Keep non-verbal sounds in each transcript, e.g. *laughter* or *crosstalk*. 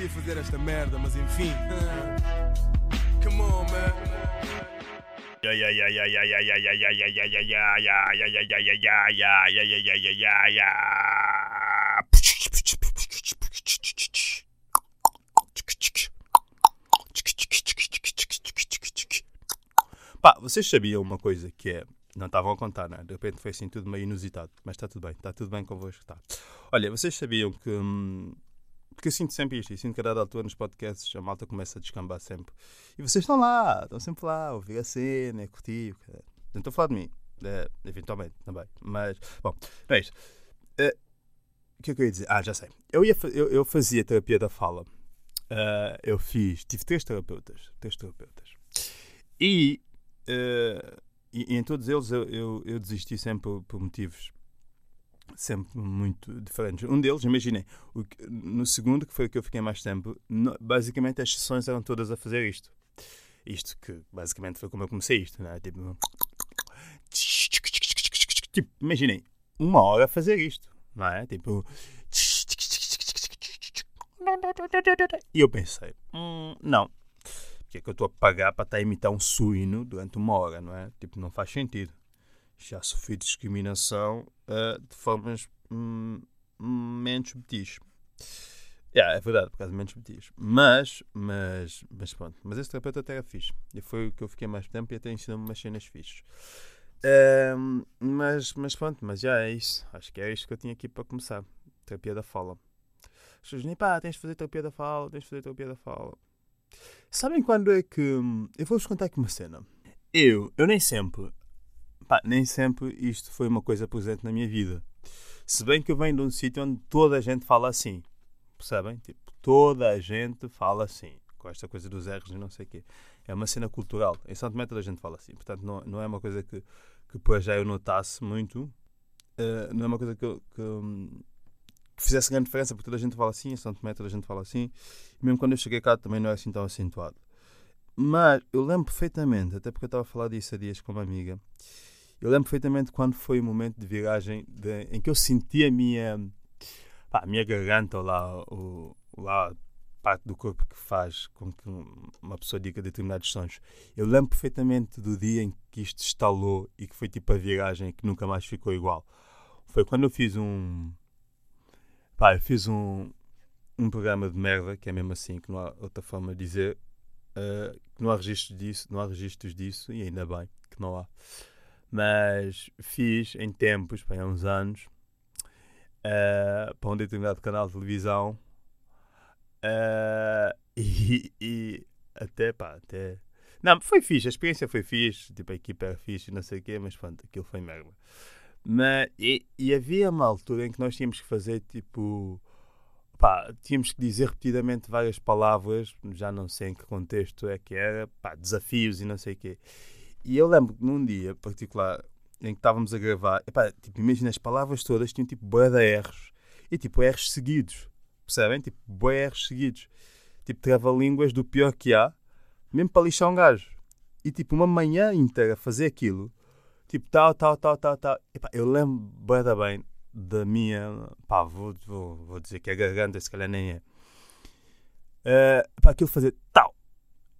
queria fazer esta merda, mas enfim. *laughs* Come on, man. Pá, vocês sabiam uma coisa que é. Não estavam a contar, né? De repente foi assim tudo meio inusitado. Mas está tudo bem, está tudo bem convosco. Tá. Olha, vocês sabiam que. Hum, porque eu sinto sempre isto, e sinto que a dada altura nos podcasts a malta começa a descambar sempre. E vocês estão lá, estão sempre lá, ouvir a cena, curtir. cara. Não estou a falar de mim, eh, eventualmente também. Mas, bom, não é isto. Eh, o que é que eu ia dizer? Ah, já sei. Eu, ia, eu, eu fazia terapia da fala. Ah, eu fiz, tive três terapeutas. Três terapeutas. E, eh, e, e em todos eles eu, eu, eu desisti sempre por, por motivos sempre muito diferentes. Um deles, imaginem, no segundo, que foi o que eu fiquei mais tempo, basicamente as sessões eram todas a fazer isto. Isto que basicamente foi como eu comecei isto, né? Tipo, tipo imaginem, uma hora a fazer isto, não é? Tipo. E eu pensei, hum, não. Porque é que eu estou a pagar para estar a imitar um suíno durante uma hora, não é? Tipo, não faz sentido. Já sofri discriminação ah, de formas hum, menos betis. Yeah, é verdade, por causa de menos betis. Mas, mas, mas pronto. Mas esse terapeuta até era fixe. E foi o que eu fiquei mais tempo e até ensinou-me umas cenas fixes. Ahm, mas, mas pronto, mas já é isso. Acho que é isto que eu tinha aqui para começar. Terapia da fala. As pessoas dizem, pá, tens de fazer terapia da fala, tens de fazer terapia da fala. Sabem quando é que. Eu vou-vos contar aqui uma cena. Eu, eu nem sempre. Pá, nem sempre isto foi uma coisa presente na minha vida. Se bem que eu venho de um sítio onde toda a gente fala assim. Percebem? Tipo, toda a gente fala assim. Com esta coisa dos erros e não sei o quê. É uma cena cultural. Em São Tomé toda a gente fala assim. Portanto, não, não é uma coisa que, que já eu notasse muito. Eh, não é uma coisa que, que, hum, que fizesse grande diferença, porque toda a gente fala assim. Em São Tomé toda a gente fala assim. E mesmo quando eu cheguei cá também não é assim tão acentuado. Mas eu lembro perfeitamente, até porque eu estava a falar disso há dias com uma amiga. Eu lembro perfeitamente quando foi o momento de viragem de- em que eu senti a minha, pá, a minha garganta, ou lá, o, lá parte do corpo que faz com que uma pessoa diga determinados sons. Eu lembro perfeitamente do dia em que isto estalou e que foi tipo a viragem que nunca mais ficou igual. Foi quando eu fiz um. Pá, eu fiz um, um programa de merda, que é mesmo assim, que não há outra forma de dizer, eh, que não há registros disso, não há registros disso, e ainda bem que não há mas fiz em tempos, bem, há uns anos, eh, para um determinado canal de televisão eh, *laughs* e, e até, pá, até. Não, foi fixe, a experiência foi fixe, tipo, a equipa era fixe não sei o quê, mas pronto, aquilo foi merda. Mas, e, e havia uma altura em que nós tínhamos que fazer tipo. Pá, tínhamos que dizer repetidamente várias palavras, já não sei em que contexto é que era, pá, desafios e não sei o quê. E eu lembro que num dia particular em que estávamos a gravar, epá, tipo, imagina as palavras todas tinham tipo bué de R's e tipo R's seguidos, percebem? Tipo bué R's seguidos, tipo trava-línguas do pior que há, mesmo para lixar um gajo. E tipo uma manhã inteira fazer aquilo, tipo tal, tal, tal, tal, tal. Epá, eu lembro bué da bem da minha, pá, vou, vou, vou dizer que a garganta se calhar nem é. Uh, para aquilo fazer tal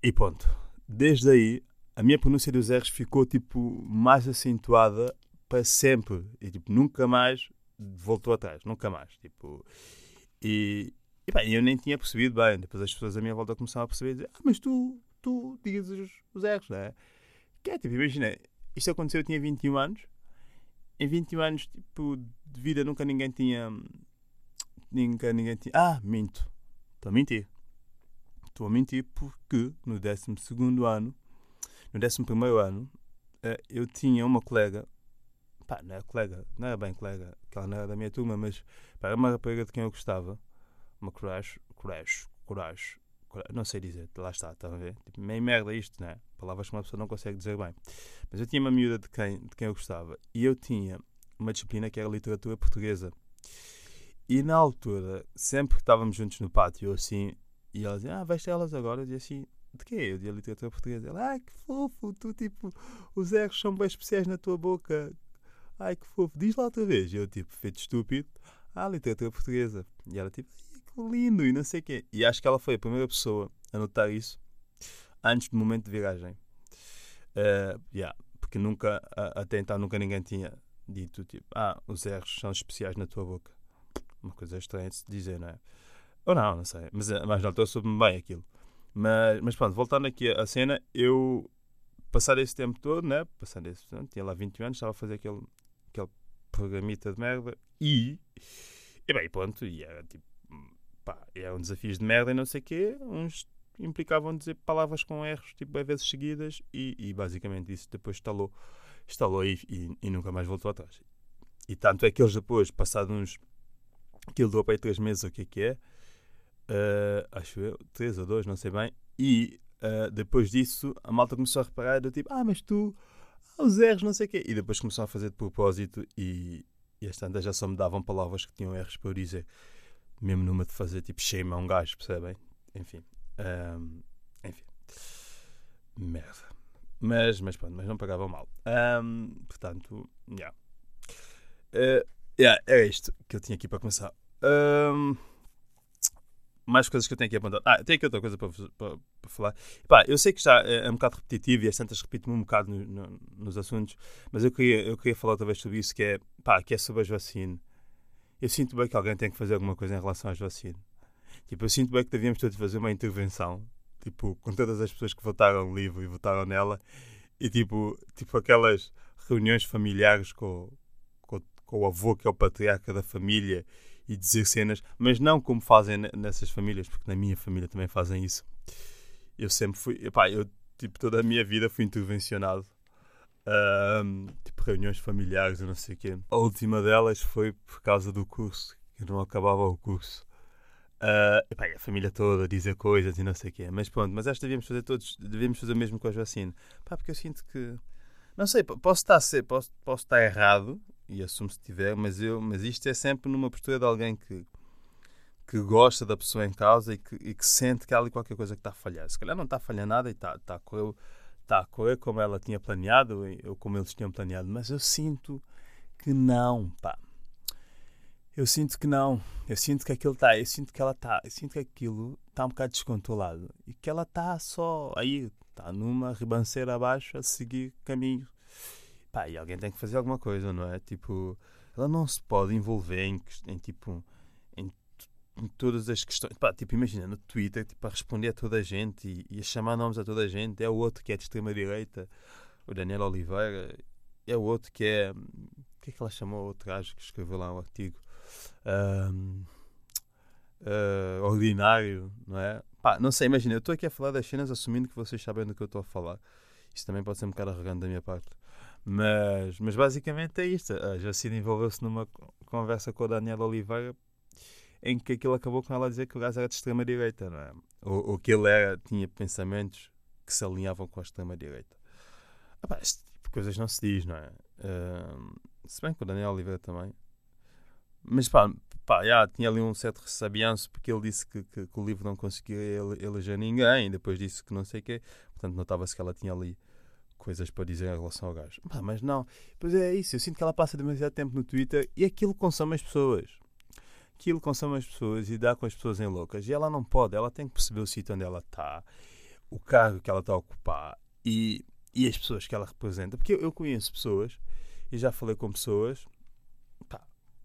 e ponto. Desde aí a minha pronúncia dos R's ficou tipo mais acentuada para sempre. E tipo nunca mais voltou atrás, nunca mais, tipo e, e bem, eu nem tinha percebido bem, depois as pessoas à minha volta começaram a perceber dizer, ah, mas tu, tu dizes os, os R's, não é? Que é tipo, imagina, isto aconteceu, eu tinha 21 anos, em 21 anos tipo, de vida nunca ninguém tinha, nunca ninguém tinha, ah, minto, estou a mentir, estou a mentir porque no 12 ano no 11 ano, eh, eu tinha uma colega, pá, não era colega, não era bem colega, que ela não era da minha turma, mas pá, era uma rapariga de quem eu gostava, uma crush, crush, crush, não sei dizer, lá está, estão a ver? Tipo, meio merda isto, né? Palavras que uma pessoa não consegue dizer bem. Mas eu tinha uma miúda de quem, de quem eu gostava e eu tinha uma disciplina que era literatura portuguesa. E na altura, sempre que estávamos juntos no pátio, assim, e ela dizia, ah, vais ter elas agora? Dizia assim, de quê? Eu dizia literatura portuguesa. Ela, ai que fofo, tu tipo, os erros são bem especiais na tua boca. Ai que fofo, diz lá outra vez. Eu tipo, feito estúpido, ah, literatura portuguesa. E ela tipo, ai que lindo e não sei o quê. E acho que ela foi a primeira pessoa a notar isso antes do momento de viragem. Uh, yeah, porque nunca, até então, nunca ninguém tinha dito tipo, ah, os erros são especiais na tua boca. Uma coisa estranha de se dizer, não é? Ou não, não sei. Mas, eh, mas não, estou soube bem aquilo. Mas, mas pronto, voltando aqui à cena, eu, passado esse tempo todo, né? Passado esse tempo, tinha lá 21 anos, estava a fazer aquele, aquele programita de merda e. E bem, pronto, e era tipo. Pá, eram desafios de merda e não sei o quê. Uns implicavam dizer palavras com erros, tipo, a vezes seguidas, e, e basicamente isso depois instalou, instalou e, e, e, nunca mais voltou atrás. E tanto é que eles depois, passados uns. Aquilo durou para aí 3 meses, o que é que é? Uh, acho eu, 3 ou 2, não sei bem. E uh, depois disso, a malta começou a reparar, do tipo, ah, mas tu, os erros, não sei o quê. E depois começou a fazer de propósito e, e as tantas já só me davam palavras que tinham erros para eu dizer. Mesmo numa de fazer tipo shame a um gajo, percebem? Enfim. Um, enfim. Merda. Mas, mas pronto, mas não pagavam mal. Um, portanto, yeah. Uh, yeah, é isto que eu tinha aqui para começar. Um, mais coisas que eu tenho aqui apontado. Ah, tenho aqui outra coisa para, para, para falar. Pá, eu sei que está é, é um bocado repetitivo e as tantas repito-me um bocado no, no, nos assuntos, mas eu queria, eu queria falar outra vez sobre isso, que é, pá, que é sobre as vacinas. Eu sinto bem que alguém tem que fazer alguma coisa em relação às vacinas. Tipo, eu sinto bem que devíamos todos fazer uma intervenção, tipo, com todas as pessoas que votaram no livro e votaram nela, e tipo, tipo aquelas reuniões familiares com, com, com o avô que é o patriarca da família e dizer cenas, mas não como fazem nessas famílias, porque na minha família também fazem isso. Eu sempre fui, epá, eu tipo toda a minha vida fui intervencionado. Um, tipo reuniões familiares e não sei o quê. A última delas foi por causa do curso, que não acabava o curso. Uh, epá, a família toda dizer coisas e não sei o quê. Mas pronto, mas acho que devíamos fazer todos, devíamos fazer o mesmo com as vacinas. Pá, porque eu sinto que. Não sei, posso estar, ser, posso, posso estar errado, e assumo se tiver, mas, eu, mas isto é sempre numa postura de alguém que, que gosta da pessoa em causa e que, e que sente que há ali qualquer coisa que está a falhar. Se calhar não está a falhar nada e está, está, a, correr, está a correr como ela tinha planeado ou como eles tinham planeado, mas eu sinto que não, pá. Eu sinto que não. Eu sinto que aquilo está. Eu sinto que ela está. Eu sinto que aquilo está um bocado descontrolado. E que ela está só aí. Está numa ribanceira abaixo a seguir caminho Pá, e alguém tem que fazer alguma coisa, não é? Tipo, ela não se pode envolver em, em tipo, em, em, todas as questões. Pá, tipo, imagina, no Twitter, tipo, a responder a toda a gente e, e a chamar nomes a toda a gente. É o outro que é de extrema-direita, o Daniel Oliveira. É o outro que é. O que é que ela chamou o outro gajo que escreveu lá um artigo? Uh, ordinário, não é? Pá, não sei, imagina, eu estou aqui a falar das cenas assumindo que vocês sabem do que eu estou a falar. Isso também pode ser um bocado arrogante da minha parte. Mas, mas basicamente é isto. A Jacina envolveu-se numa conversa com a Daniela Oliveira em que aquilo acabou com ela a dizer que o gajo era de extrema-direita, não é? Ou, ou, que ele era, tinha pensamentos que se alinhavam com a extrema-direita. Ah, este tipo de coisas não se diz, não é? Uh, se bem que o Daniel Oliveira também. Mas pá, pá já, tinha ali um certo ressabianço porque ele disse que, que, que o livro não conseguia eleger ninguém, depois disse que não sei o quê. Portanto, notava-se que ela tinha ali coisas para dizer em relação ao gajo. Pá, mas não. Pois é isso, eu sinto que ela passa demasiado tempo no Twitter e aquilo consome as pessoas. Aquilo consome as pessoas e dá com as pessoas em loucas. E ela não pode, ela tem que perceber o sítio onde ela está, o cargo que ela está a ocupar e, e as pessoas que ela representa. Porque eu, eu conheço pessoas e já falei com pessoas, pá,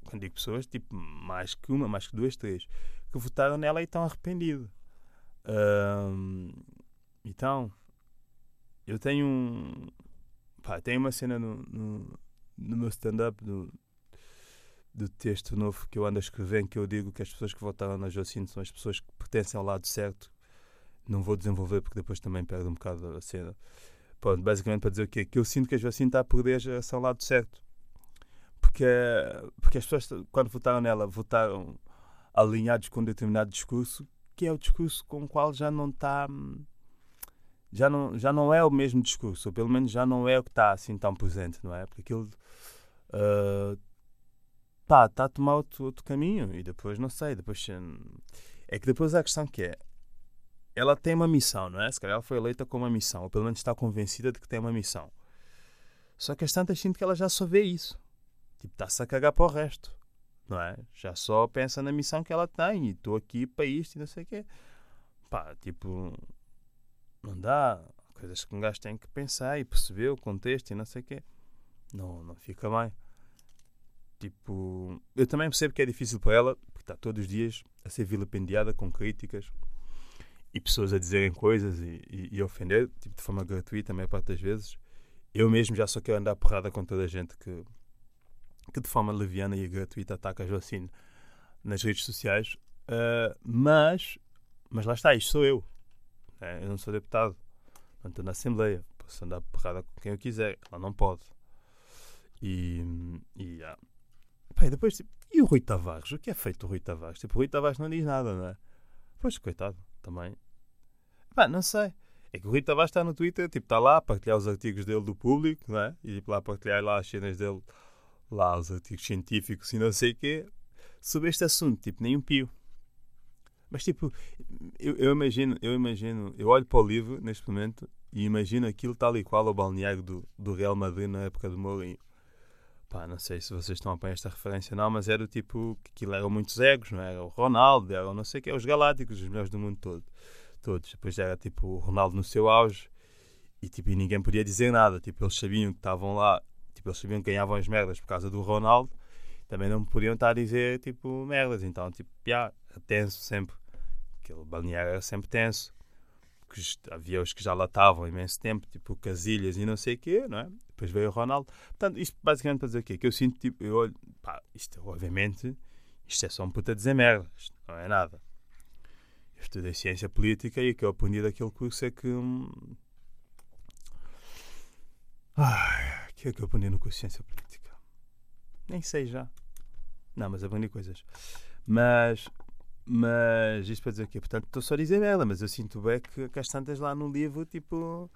quando digo pessoas, tipo mais que uma, mais que duas, três, que votaram nela e estão arrependidos. Um, então, eu tenho um. Pá, tenho uma cena no, no, no meu stand-up do, do texto novo que eu ando a escrever em que eu digo que as pessoas que votaram na Jocine são as pessoas que pertencem ao lado certo. Não vou desenvolver porque depois também perde um bocado a cena. Pronto, basicamente para dizer o quê? Que eu sinto que a Jocine está a perder a geração lado certo. Porque, porque as pessoas, quando votaram nela, votaram alinhados com um determinado discurso, que é o discurso com o qual já não está já não, já não é o mesmo discurso, ou pelo menos já não é o que está assim tão presente, não é? Porque aquilo uh, tá, tá a tomar outro, outro caminho e depois não sei, depois é que depois há a questão que é ela tem uma missão, não é? Se calhar ela foi eleita com uma missão, ou pelo menos está convencida de que tem uma missão. Só que as tantas sinto que ela já só vê isso. Tipo, está-se a cagar para o resto. não é? Já só pensa na missão que ela tem e estou aqui para isto e não sei o quê. Pá, tipo, não dá. Coisas que um gajo tem que pensar e perceber o contexto e não sei o quê. Não, não fica bem. Tipo, eu também percebo que é difícil para ela, porque está todos os dias a ser vilipendiada com críticas e pessoas a dizerem coisas e, e, e ofender, tipo, de forma gratuita, a maior parte das vezes. Eu mesmo já só quero andar porrada com toda a gente que, que de forma leviana e gratuita ataca a Joacine nas redes sociais. Uh, mas, mas lá está, isto sou eu. Né? Eu não sou deputado. Não estou na Assembleia. Posso andar porrada com quem eu quiser. Ela não pode. E, e yeah. Pai, depois, tipo, e o Rui Tavares? O que é feito o Rui Tavares? Tipo, o Rui Tavares não diz nada, não é? Pois, coitado, também. Pá, não sei. É que o Rui Tavares está no Twitter, tipo, está lá a partilhar os artigos dele do público, não é? E tipo, lá a partilhar lá as cenas dele, lá os artigos científicos e não sei o quê, sobre este assunto, tipo, nem um pio. Mas tipo, eu, eu, imagino, eu imagino, eu olho para o livro neste momento e imagino aquilo tal e qual ao balneário do, do Real Madrid na época do Mourinho. Pá, não sei se vocês estão a apanhar esta referência não, mas era o tipo que aquilo eram muitos egos, não é? era? O Ronaldo, era não sei o que, os Galácticos, os melhores do mundo todo. Todos. Depois era tipo o Ronaldo no seu auge e tipo e ninguém podia dizer nada. Tipo, eles sabiam que estavam lá, tipo, eles sabiam que ganhavam as merdas por causa do Ronaldo, também não podiam estar a dizer tipo merdas. Então, tipo, já, tenso sempre. Aquele balneário era sempre tenso. Porque havia os que já lá estavam imenso tempo, tipo Casilhas e não sei o quê, não é? Depois veio o Ronaldo. Portanto, isto basicamente para dizer o quê? Que eu sinto, tipo, eu olho, pá, isto obviamente, isto é só um puta dizer merda, isto não é nada. Eu estudei ciência política e o que eu aprendi daquele curso é que. Hum... Ai, que é que eu aprendi no curso de ciência política? Nem sei já. Não, mas aprendi coisas. Mas. Mas isto para dizer o quê? Portanto, estou só a dizer merda, mas eu sinto bem que, que as tantas lá no livro, tipo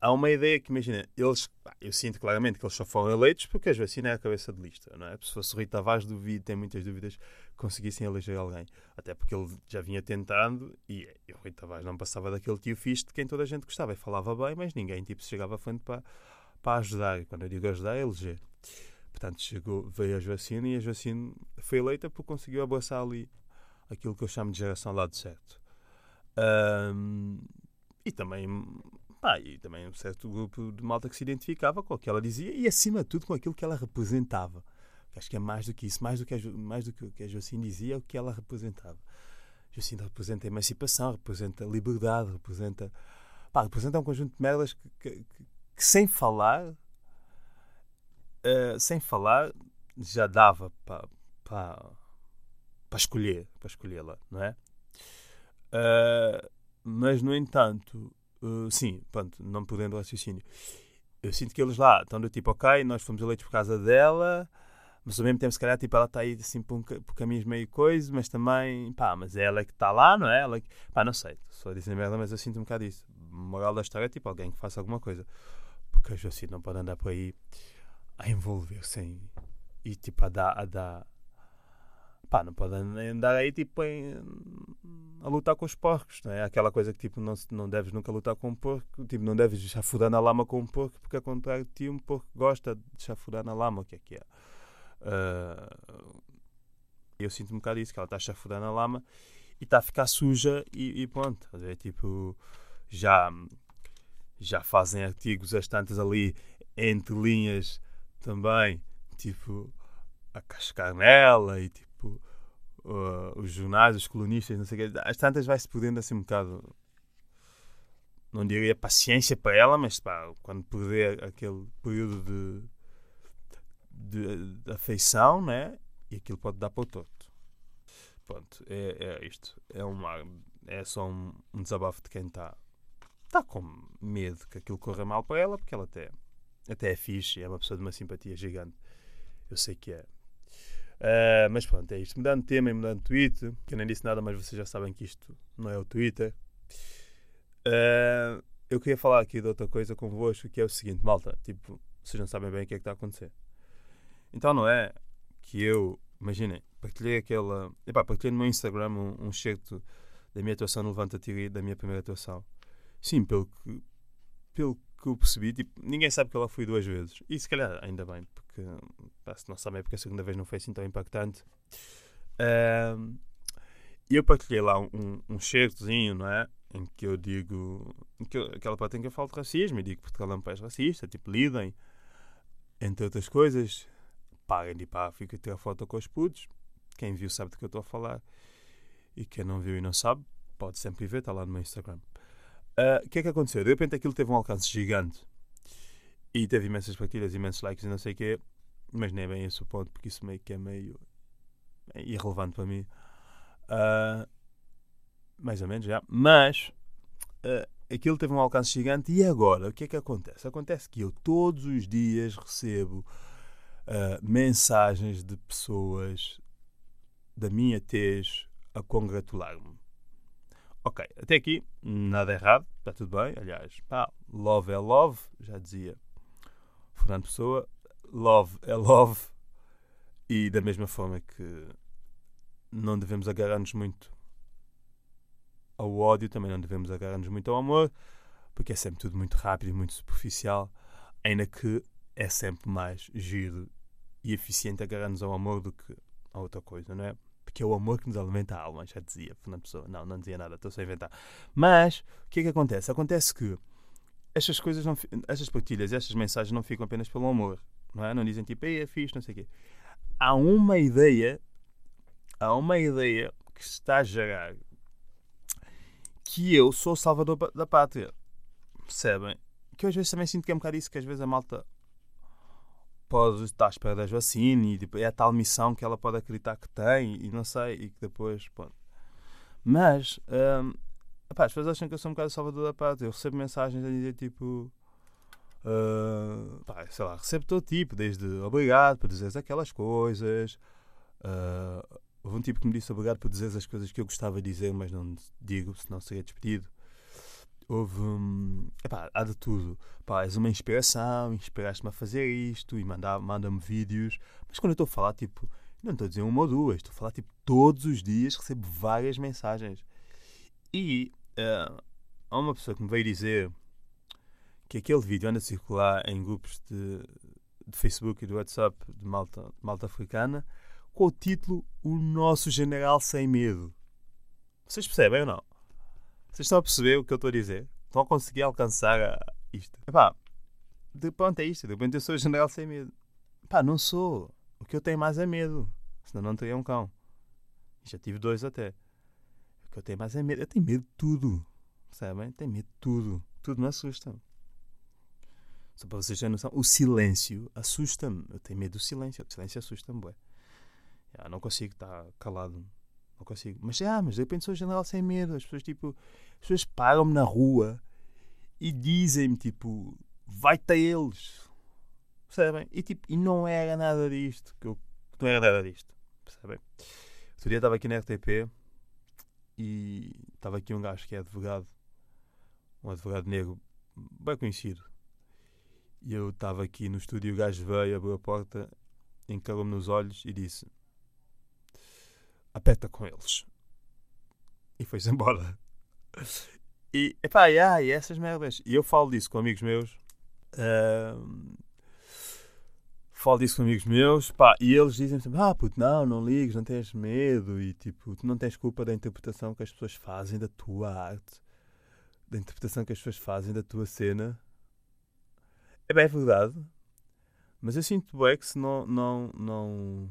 há uma ideia que, imagina, eles, eu sinto claramente que eles só foram eleitos porque as vacinas é a cabeça de lista, não é? Se fosse Rui Tavares, duvido, tem muitas dúvidas conseguissem eleger alguém. Até porque ele já vinha tentando e, e o Rui Tavares não passava daquele tio fixe de quem toda a gente gostava e falava bem, mas ninguém tipo, se chegava à frente para, para ajudar. E quando eu digo ajudar, é eleger. Portanto, chegou, veio a Joacine e a Joacine foi eleita porque conseguiu abraçar ali aquilo que eu chamo de geração lado certo. Um, e também ah, e também um certo grupo de malta que se identificava com o que ela dizia e, acima de tudo, com aquilo que ela representava. Acho que é mais do que isso, mais do que a, mais do que a Jocine dizia, é o que ela representava. A Jocine representa a emancipação, representa a liberdade, representa. Pá, representa um conjunto de merdas que, que, que, sem falar. Uh, sem falar, já dava para pa, pa escolher, para escolhê-la, não é? Uh, mas, no entanto, Uh, sim, pronto, não podendo raciocínio. Eu sinto que eles lá estão do tipo, ok, nós fomos eleitos por causa dela, mas ao mesmo tempo, se calhar, tipo, ela está aí assim por, um, por caminhos meio coisa, mas também, pá, mas é ela que está lá, não é? Ela que, pá, não sei, só dizendo merda, mas eu sinto um bocado isso. Moral da história é tipo alguém que faça alguma coisa, porque a Joacine não pode andar por aí a envolver-se em, e tipo a dar, a dar pá, não pode andar aí tipo em, a lutar com os porcos, não é? Aquela coisa que tipo não, não deves nunca lutar com um porco, tipo não deves chafurdar na lama com um porco, porque ao contrário de ti, um porco gosta de chafurdar na lama, o que é que é? Uh, eu sinto um bocado isso, que ela está a chafurdar na lama e está a ficar suja e, e pronto, é tipo, já, já fazem artigos as tantas ali entre linhas também, tipo, a cascar nela e tipo uh, os jornais, os colunistas, não sei o quê, às tantas vai-se perdendo assim um bocado, não diria paciência para ela, mas pá, quando perder aquele período de, de, de afeição, né? E aquilo pode dar para o torto. Pronto, é, é isto. É, uma, é só um, um desabafo de quem está tá com medo que aquilo corra mal para ela, porque ela até, até é fixe, é uma pessoa de uma simpatia gigante. Eu sei que é. Uh, mas pronto, é isto. Mudando de tema e mudando de tweet, que eu nem disse nada, mas vocês já sabem que isto não é o Twitter. Uh, eu queria falar aqui de outra coisa convosco, que é o seguinte, malta. Tipo, vocês não sabem bem o que é que está a acontecer. Então não é que eu, imaginem, partilhei aquela. Epá, partilhei no meu Instagram um, um da minha atuação no Levanta Tiri, da minha primeira atuação. Sim, pelo que, pelo que eu percebi, tipo, ninguém sabe que ela foi duas vezes. E se calhar, ainda bem, porque pá, se não sabem é porque a segunda vez não foi assim tão impactante. E eu partilhei lá um, um, não é? Em que eu digo. Que eu, aquela parte em que eu falo de racismo e digo que Portugal é um país racista, tipo, lidem, entre outras coisas. Parem de ir para a e tirar foto com os putos. Quem viu sabe do que eu estou a falar. E quem não viu e não sabe, pode sempre ver, está lá no meu Instagram. Ah, o uh, que é que aconteceu? De repente aquilo teve um alcance gigante. E teve imensas partilhas, imensos likes e não sei o quê. Mas nem é bem esse o ponto, porque isso meio que é meio irrelevante para mim. Uh, mais ou menos, já. Mas uh, aquilo teve um alcance gigante. E agora, o que é que acontece? Acontece que eu todos os dias recebo uh, mensagens de pessoas da minha tez a congratular-me. Ok, até aqui nada errado, está tudo bem. Aliás, pá, love é love, já dizia Fernando Pessoa, love é love, e da mesma forma que não devemos agarrar-nos muito ao ódio, também não devemos agarrar-nos muito ao amor, porque é sempre tudo muito rápido e muito superficial, ainda que é sempre mais giro e eficiente agarrar-nos ao amor do que a outra coisa, não é? Porque é o amor que nos alimenta a alma, já dizia Fernando Pessoa. Não, não dizia nada, estou só a inventar. Mas, o que é que acontece? Acontece que estas coisas, não, estas partilhas, estas mensagens não ficam apenas pelo amor, não é? Não dizem tipo, ei, é fixe, não sei o quê. Há uma ideia, há uma ideia que está a gerar que eu sou o salvador da pátria. Percebem? Que eu às vezes também sinto que é um bocado isso, que às vezes a malta pode estar à espera das vacinas e tipo, é a tal missão que ela pode acreditar que tem e não sei, e que depois. Pronto. Mas hum, epá, as pessoas acham que eu sou um bocado salvador da pátria. Eu recebo mensagens a dizer tipo. Uh, pá, sei lá, recebo todo tipo, desde obrigado por dizeres aquelas coisas. Uh, houve um tipo que me disse obrigado por dizeres as coisas que eu gostava de dizer, mas não digo, senão seria despedido houve. Hum, epá, há de tudo. Pá, és uma inspiração, inspiraste-me a fazer isto e manda-me vídeos. Mas quando eu estou a falar, tipo, não estou a dizer uma ou duas, estou a falar, tipo, todos os dias recebo várias mensagens. E uh, há uma pessoa que me veio dizer que aquele vídeo anda a circular em grupos de, de Facebook e do WhatsApp de malta, de malta africana com o título O Nosso General Sem Medo. Vocês percebem ou não? Vocês estão a perceber o que eu estou a dizer? Estão a conseguir alcançar a... isto? Epá, de pronto, é isto. De repente eu sou general sem medo. Pá, não sou. O que eu tenho mais é medo. Senão não teria um cão. Já tive dois até. O que eu tenho mais é medo. Eu tenho medo de tudo. Percebem? Tenho medo de tudo. Tudo me assusta. Só para vocês terem noção, o silêncio assusta-me. Eu tenho medo do silêncio. O silêncio assusta-me, bué. Já, não consigo estar calado não consigo. Mas, ah, mas de repente sou general sem medo. As pessoas, tipo, as pessoas param-me na rua e dizem-me, tipo, vai-te a eles. Percebem? E, tipo, e não era nada disto. Que eu, não era nada disto. Percebem? Outro dia estava aqui na RTP e estava aqui um gajo que é advogado. Um advogado negro bem conhecido. E eu estava aqui no estúdio o gajo veio, abriu a porta, encarou-me nos olhos e disse: aperta com eles. E foi-se *laughs* embora. E, epá, yeah, e essas merdas. E eu falo disso com amigos meus. Falo disso com amigos meus. Pá, e eles dizem sempre: Ah, puto, não, não ligues, não tens medo. E tipo, tu não tens culpa da interpretação que as pessoas fazem da tua arte. Da interpretação que as pessoas fazem da tua cena. É bem verdade. Mas eu sinto bem que se não, não, não,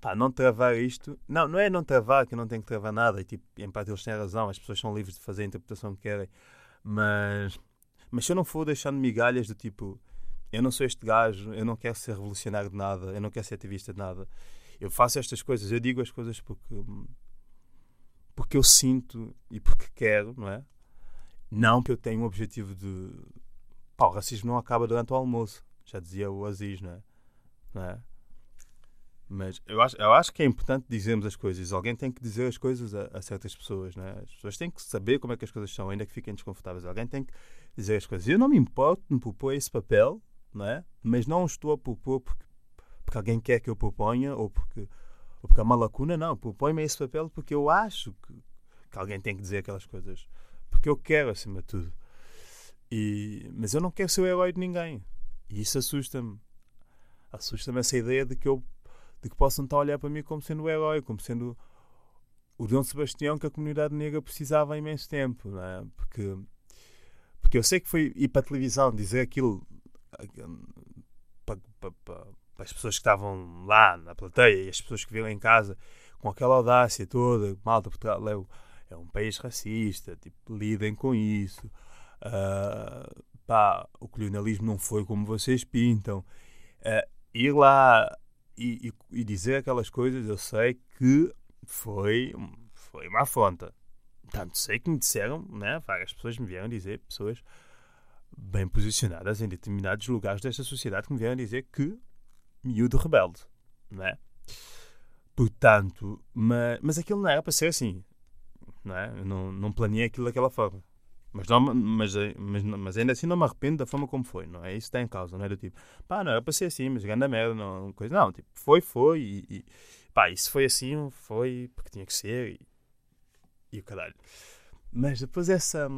pá, não travar isto. Não, não é não travar, que eu não tenho que travar nada. E, tipo, em parte eles têm razão, as pessoas são livres de fazer a interpretação que querem. Mas, mas se eu não for deixando migalhas do tipo, eu não sou este gajo, eu não quero ser revolucionário de nada, eu não quero ser ativista de nada. Eu faço estas coisas, eu digo as coisas porque, porque eu sinto e porque quero, não é? Não que eu tenha um objetivo de. Pá, o racismo não acaba durante o almoço, já dizia o Aziz, não é? Não é? Mas eu acho, eu acho que é importante dizermos as coisas. Alguém tem que dizer as coisas a, a, certas pessoas. Né? As pessoas têm que saber como é que as coisas são, ainda que fiquem desconfortáveis. Alguém tem que dizer as coisas. Eu não me importo de propor esse papel, não é? mas não estou a propor porque, porque alguém quer que eu proponha ou porque, ou porque há uma lacuna. Não, proponho-me esse papel porque eu acho que, que alguém tem que dizer aquelas coisas. Porque eu quero, acima de tudo. E, mas eu não quero ser o herói de ninguém. E isso assusta-me. Assusta-me essa ideia de que eu de que possam estar a olhar para mim como sendo o herói, como sendo o Dom Sebastião que a comunidade negra precisava há imenso tempo, não é? Porque, porque eu sei que foi ir para a televisão dizer aquilo para, para, para, as pessoas que estavam lá na plateia e as pessoas que viram em casa com aquela audácia toda, malta, Portugal é, é um país racista, tipo, lidem com isso. Uh, pá, o colonialismo não foi como vocês pintam. Uh, ir lá e, e, e, dizer aquelas coisas, eu sei que foi, foi uma afronta. Tanto sei que me disseram, né, várias pessoas me vieram dizer, pessoas bem posicionadas em determinados lugares desta sociedade, que me vieram dizer que miúdo rebelde, né? Portanto, mas, mas aquilo não era para ser assim, não é? Eu não, não planeei aquilo daquela forma. Mas, não, mas, mas, mas ainda assim não me arrependo da forma como foi, não é? Isso está em causa, não é? Do tipo, pá, não era para ser assim, mas grande merda, não, coisa. Não, tipo, foi, foi, e, e pá, isso foi assim, foi porque tinha que ser, e, e o caralho. Mas depois essa.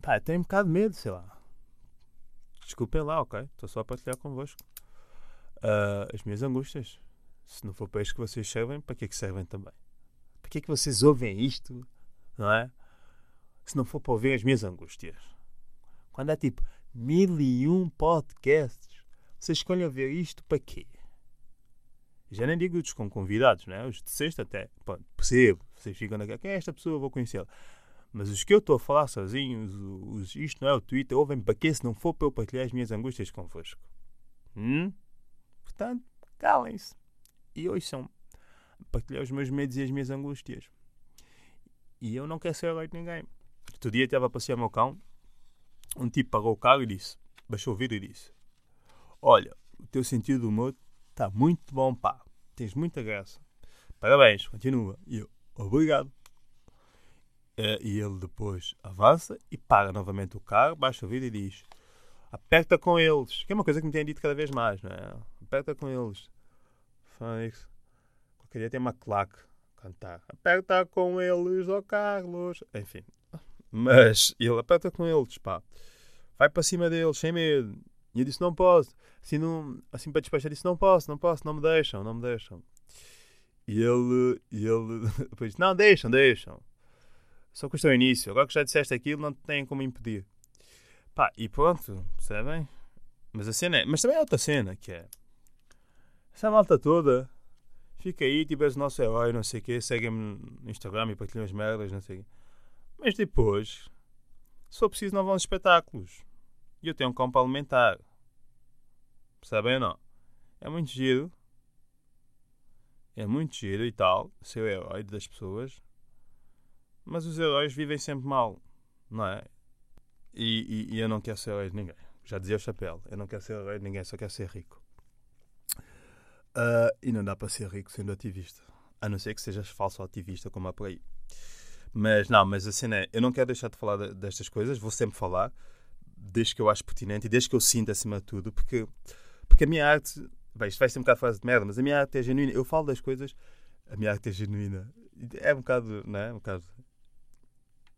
pá, tenho um bocado de medo, sei lá. Desculpem lá, ok? Estou só a partilhar convosco. Uh, as minhas angústias. Se não for para isso que vocês servem, para que é que servem também? Para que é que vocês ouvem isto, não é? Se não for para ouvir as minhas angústias. Quando há tipo mil e um podcasts, vocês escolhem ouvir isto para quê? Já nem digo os com convidados, né? os de sexta até. Pronto, percebo, vocês ficam naquela, quem é esta pessoa, vou conhecê-la. Mas os que eu estou a falar sozinho, os, os, isto não é o Twitter, ouvem para quê se não for para eu partilhar as minhas angústias convosco? Hum? Portanto, calem-se e ouçam. Partilhar os meus medos e as minhas angústias. E eu não quero ser herói de ninguém. Outro dia estava a passear meu cão, um tipo pagou o carro e disse, baixou o vidro e disse: Olha, o teu sentido do humor está muito bom, pá, tens muita graça. Parabéns, continua. E eu, obrigado. Eh, e ele depois avança e para novamente o carro, baixa o vidro e diz: Aperta com eles. Que é uma coisa que me têm dito cada vez mais, não é? Aperta com eles. Faz. Qualquer dia tem uma claque cantar. Aperta com eles, ó oh Carlos. Enfim, mas ele aperta com eles, pá. Vai para cima deles, sem medo. E eu disse: Não posso. Assim, não, assim para despachar, disse: Não posso, não posso, não me deixam, não me deixam. E ele, e ele *laughs* depois disse: Não, deixam, deixam. Só custa o início. Agora que já disseste aquilo, não têm como impedir. Pá, e pronto, percebem? Mas a cena é. Mas também há outra cena que é. Essa malta toda fica aí, tipo, és o nosso herói, não sei o quê, segue-me no Instagram e partilha as merdas, não sei o quê. Mas depois, se preciso, não vão espetáculos. E eu tenho um campo alimentar. Percebem ou não? É muito giro. É muito giro e tal, ser o herói das pessoas. Mas os heróis vivem sempre mal, não é? E, e, e eu não quero ser herói de ninguém. Já dizia o chapéu. Eu não quero ser herói de ninguém, só quero ser rico. Uh, e não dá para ser rico sendo ativista. A não ser que sejas falso ativista, como há por aí. Mas não, mas a cena é, eu não quero deixar de falar destas coisas, vou sempre falar, desde que eu acho pertinente e desde que eu sinto acima de tudo, porque, porque a minha arte, bem, isto vai ser um bocado fase de merda, mas a minha arte é genuína. Eu falo das coisas, a minha arte é genuína. É um bocado, não é? Um bocado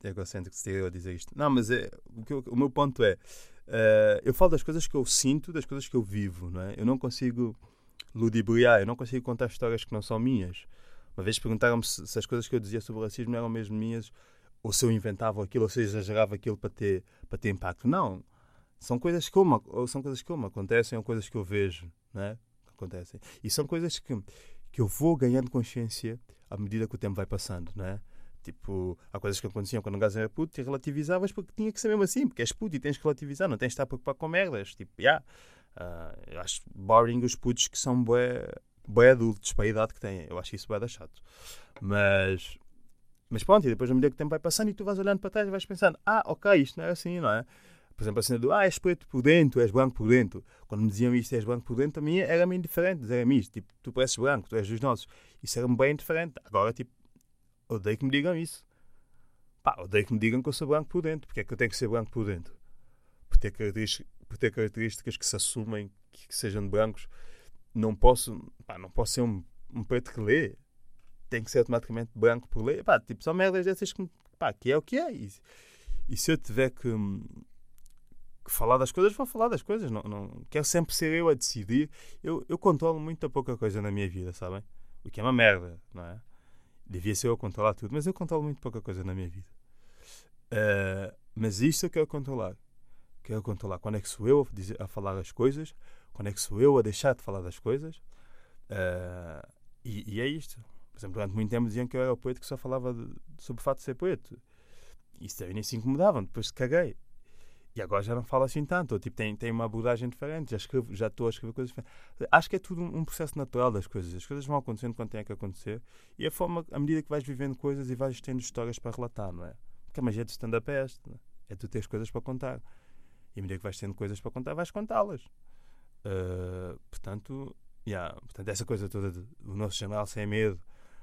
egocêntrico ser eu a dizer isto. Não, mas é, o, eu, o meu ponto é, uh, eu falo das coisas que eu sinto, das coisas que eu vivo, não é? Eu não consigo ludibriar, eu não consigo contar histórias que não são minhas. Uma vez perguntaram-me se, se, as coisas que eu dizia sobre o racismo eram mesmo minhas, ou se eu inventava aquilo, ou se eu exagerava aquilo para ter, para ter impacto. Não. São coisas que uma, são coisas que uma acontecem, ou coisas que eu vejo, né? Acontecem. E são coisas que, que eu vou ganhando consciência à medida que o tempo vai passando, né? Tipo, há coisas que aconteciam quando o gajo era puto e relativizavas porque tinha que ser mesmo assim, porque és puto e tens que relativizar, não tens de estar preocupado com merdas. Tipo, já. Yeah, uh, eu acho boring os putos que são bué bem adultos para a idade que têm. Eu acho isso bem chato. Mas, mas pronto, e depois, à medida que o tempo vai passando e tu vais olhando para trás e vais pensando: ah, ok, isto não é assim, não é? Por exemplo, a cena do ah, és preto por dentro, és branco por dentro. Quando me diziam isto, és branco por dentro, a mim era-me indiferente dizer-me isto. Tipo, tu pareces branco, tu és dos nossos. Isso era-me bem indiferente. Agora, tipo, odeio que me digam isso. Pá, odeio que me digam que eu sou branco por dentro. Porque é que eu tenho que ser branco por dentro? Por ter características, por ter características que se assumem que, que sejam de brancos não posso, pá, não posso ser um, um preto que lê. Tem que ser automaticamente branco por ler. Pá, tipo, são merdas dessas que, pá, que é o que é. E, e se eu tiver que. que falar das coisas, vou falar das coisas. Não, não, quero sempre ser eu a decidir. Eu, eu controlo muito pouca coisa na minha vida, sabem? O que é uma merda, não é? Devia ser eu a controlar tudo, mas eu controlo muito pouca coisa na minha vida. Uh, mas isto eu quero controlar. Quero controlar quando é que sou eu a, dizer, a falar as coisas, quando é que sou eu a deixar de falar das coisas. Uh, e, e, é isto. Por exemplo, durante muito tempo diziam que eu era o poeta que só falava de, sobre o fato de ser poeta. Isso também nem se incomodavam, depois caguei. E agora já não falo assim tanto. Ou, tipo, tem, tem uma abordagem diferente, já, escrevo, já estou a escrever coisas diferentes. Acho que é tudo um, um processo natural das coisas. As coisas vão acontecendo quando têm que acontecer. E a forma, à medida que vais vivendo coisas e vais tendo histórias para relatar, não é? Porque a magia de stand-up é esta. É? é tu teres coisas para contar. E à medida que vais tendo coisas para contar, vais contá-las. Uh, portanto, yeah, portanto, essa coisa toda do nosso jornal sem medo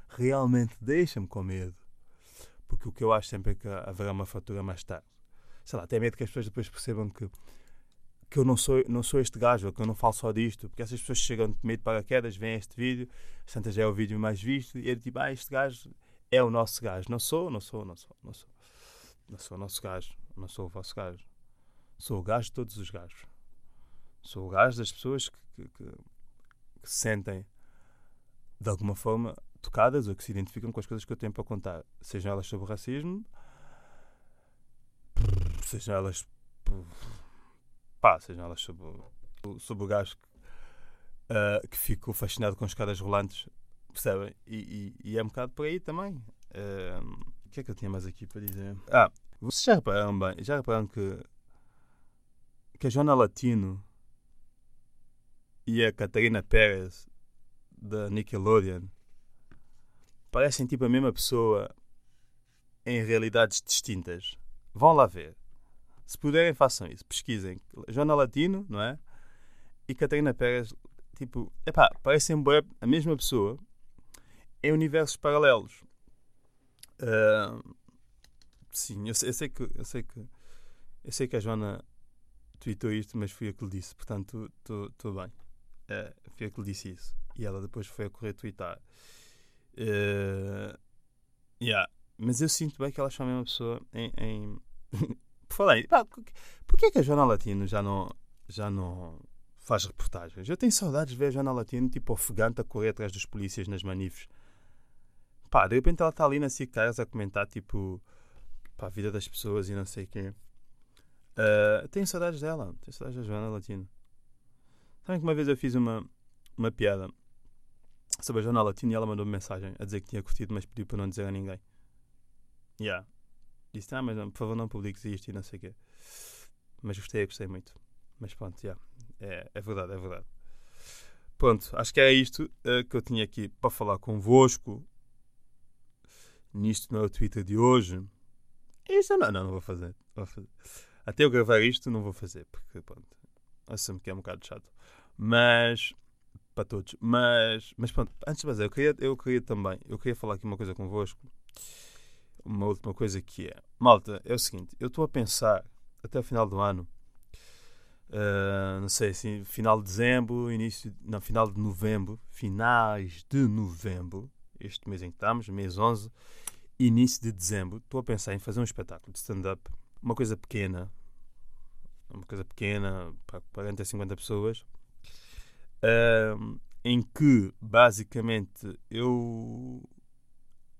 realmente deixa-me com medo. Porque o que eu acho sempre é que haverá uma fatura mais tarde sei lá, até medo que as pessoas depois percebam que, que eu não sou, não sou este gajo, que eu não falo só disto, porque essas pessoas chegam de meio de paraquedas, veem este vídeo, Santa é o vídeo mais visto, e é tipo, ah, este gajo é o nosso gajo. Não sou, não sou, não sou, não sou. Não sou o nosso gajo, não sou o vosso gajo. Sou o gajo de todos os gajos. Sou o gajo das pessoas que, que, que, se sentem de alguma forma tocadas ou que se identificam com as coisas que eu tenho para contar, sejam elas sobre o racismo, sejam elas pá, sejam elas sobre, sobre o gajo que, uh, que ficou fascinado com escadas rolantes, percebem? E, e, e, é um bocado por aí também. Uh, o que é que eu tinha mais aqui para dizer? Ah, vocês já repararam bem, já repararam que, que a Joana Latino e a Catarina Pérez da Nickelodeon parecem tipo a mesma pessoa em realidades distintas. Vão lá ver. Se puderem, façam isso. Pesquisem. Joana Latino, não é? E Catarina Pérez, tipo, epá, parecem a mesma pessoa em universos paralelos. Uh, sim, eu sei, eu sei, que eu sei que eu sei que a Joana tweetou isto, mas fui eu que lhe disse, portanto estou bem. Uh, fui eu que lhe disse isso. E ela depois foi a correr twittar. Uh, yeah. Mas eu sinto bem que elas são a mesma pessoa em, em *laughs* por pá, porquê é que a Jornal Latino já não, já não faz reportagens? Eu tenho saudades de ver a Jornal Latino tipo ofegante a correr atrás dos polícias nas manifes. Pá, de repente ela está ali na Cictaras a comentar tipo pá, a vida das pessoas e não sei quem. Uh, tenho saudades dela, tenho saudades da Joana Latino. Sabem que uma vez eu fiz uma, uma piada sobre a Jornal Latino e ela mandou-me mensagem a dizer que tinha curtido, mas pediu para não dizer a ninguém. Yeah. Disse, ah, mas por favor não publiques isto e não sei o quê. Mas gostei, gostei muito. Mas pronto. Yeah. É, é verdade, é verdade. Pronto, acho que é isto uh, que eu tinha aqui para falar convosco. Nisto no Twitter de hoje. Isto não, não, não vou fazer. vou fazer. Até eu gravar isto, não vou fazer, porque pronto, assumo que é um bocado chato. Mas, para todos. Mas, mas pronto, antes de fazer, eu queria, eu queria também, eu queria falar aqui uma coisa convosco uma última coisa que é. Malta, é o seguinte, eu estou a pensar até o final do ano, uh, não sei, assim, final de dezembro, início, não, final de novembro, finais de novembro, este mês em que estamos, mês 11, início de dezembro, estou a pensar em fazer um espetáculo de stand-up, uma coisa pequena, uma coisa pequena, para 40 a 50 pessoas, em que basicamente eu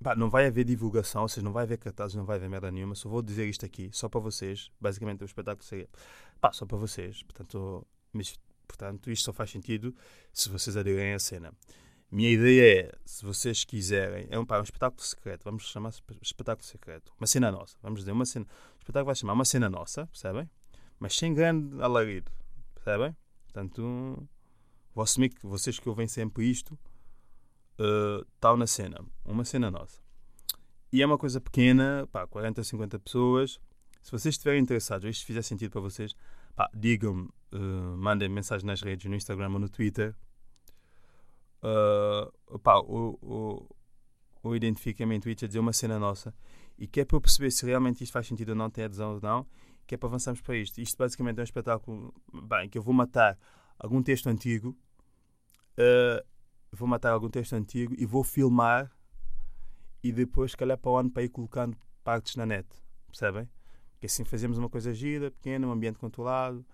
Pá, não vai haver divulgação, ou seja, não vai haver cartazes, não vai haver merda nenhuma. Só vou dizer isto aqui, só para vocês. Basicamente, o espetáculo seria pá, só para vocês. Portanto, mas, portanto, isto só faz sentido se vocês aderirem à cena. Minha ideia é, se vocês quiserem, é um, pá, um espetáculo secreto, vamos chamar espetáculo secreto. Uma cena nossa, vamos dizer, uma cena. O espetáculo vai chamar uma cena nossa, percebem? Mas sem grande alarido, percebem? Portanto, vou assumir que vocês que ouvem sempre isto uh, tal na cena. Uma cena nossa. E é uma coisa pequena, pá, 40, 50 pessoas. Se vocês estiverem interessados, ou isto fizer sentido para vocês, digam-me, uh, mandem mensagem nas redes, no Instagram ou no Twitter. Uh, pá, ou, identifiquem-me em Twitter a dizer uma cena nossa. E que é para eu perceber se realmente isto faz sentido ou não, tem adesão ou não, que é para avançarmos para isto. Isto basicamente é um espetáculo, bem, que eu vou matar algum texto antigo uh, vou matar algum texto antigo e vou filmar e depois, se calhar, para o ano, para ir colocando partes na net. Percebem? Que assim fazemos uma coisa gira, pequena, um ambiente controlado.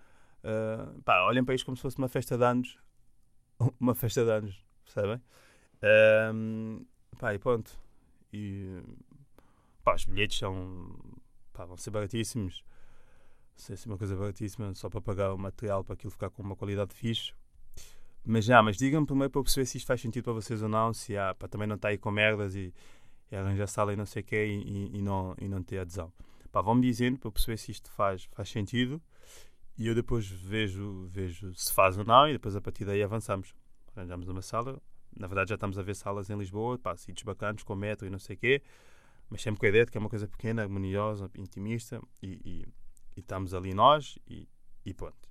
Uh, pá, olhem para isto como se fosse uma festa de anos. *laughs* Uma festa de anos, percebem? Um, pá, e pronto. E, pá, os bilhetes são. Pá, vão ser baratíssimos. Não sei se é uma coisa baratíssima, só para pagar o material para aquilo ficar com uma qualidade fixe. Mas já, mas digam-me primeiro para eu perceber se isto faz sentido para vocês ou não, se há, para também não estar aí com merdas e, e arranjar sala e não sei o quê e, e, não, e não ter adesão. Pá, vão-me dizendo para eu perceber se isto faz, faz sentido e eu depois vejo, vejo se faz ou não e depois a partir daí avançamos. Arranjamos uma sala. Na verdade já estamos a ver salas em Lisboa, pá, sítios bacanas com metro e não sei o quê, mas sempre com a ideia de que é uma coisa pequena, harmoniosa, intimista e, e estamos ali nós e, e pronto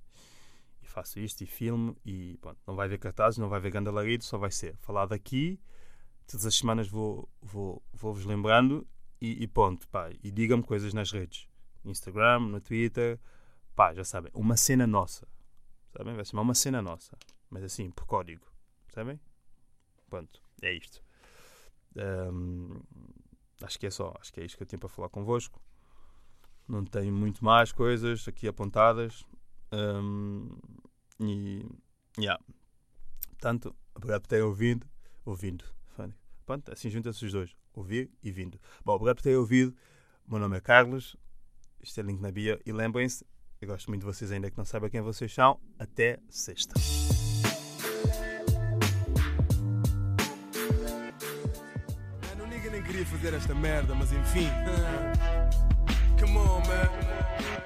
faço isto e filme e pronto, não vai haver cartazes, não vai haver gandalarido, só vai ser falado aqui. Todas as semanas vou, vou, vou-vos lembrando e, e ponto, pá. E digam-me coisas nas redes, Instagram, no Twitter, pá, já sabem, uma cena nossa, sabem? Vai ser uma cena nossa, mas assim, por código, sabem? Pronto, é isto. Um, acho que é só, acho que é isto que eu tenho para falar convosco. Não tenho muito mais coisas aqui apontadas. Um, e, yeah. Portanto, obrigado por terem ouvido. Ouvindo. Pronto, assim juntam-se os dois. Ouvir e vindo. Bom, obrigado por terem ouvido. O meu nome é Carlos. Este é link na bio. E lembrem-se, eu gosto muito de vocês ainda que não saibam quem vocês são. Até sexta. Fazer esta merda, mas enfim. *laughs* Come on, man.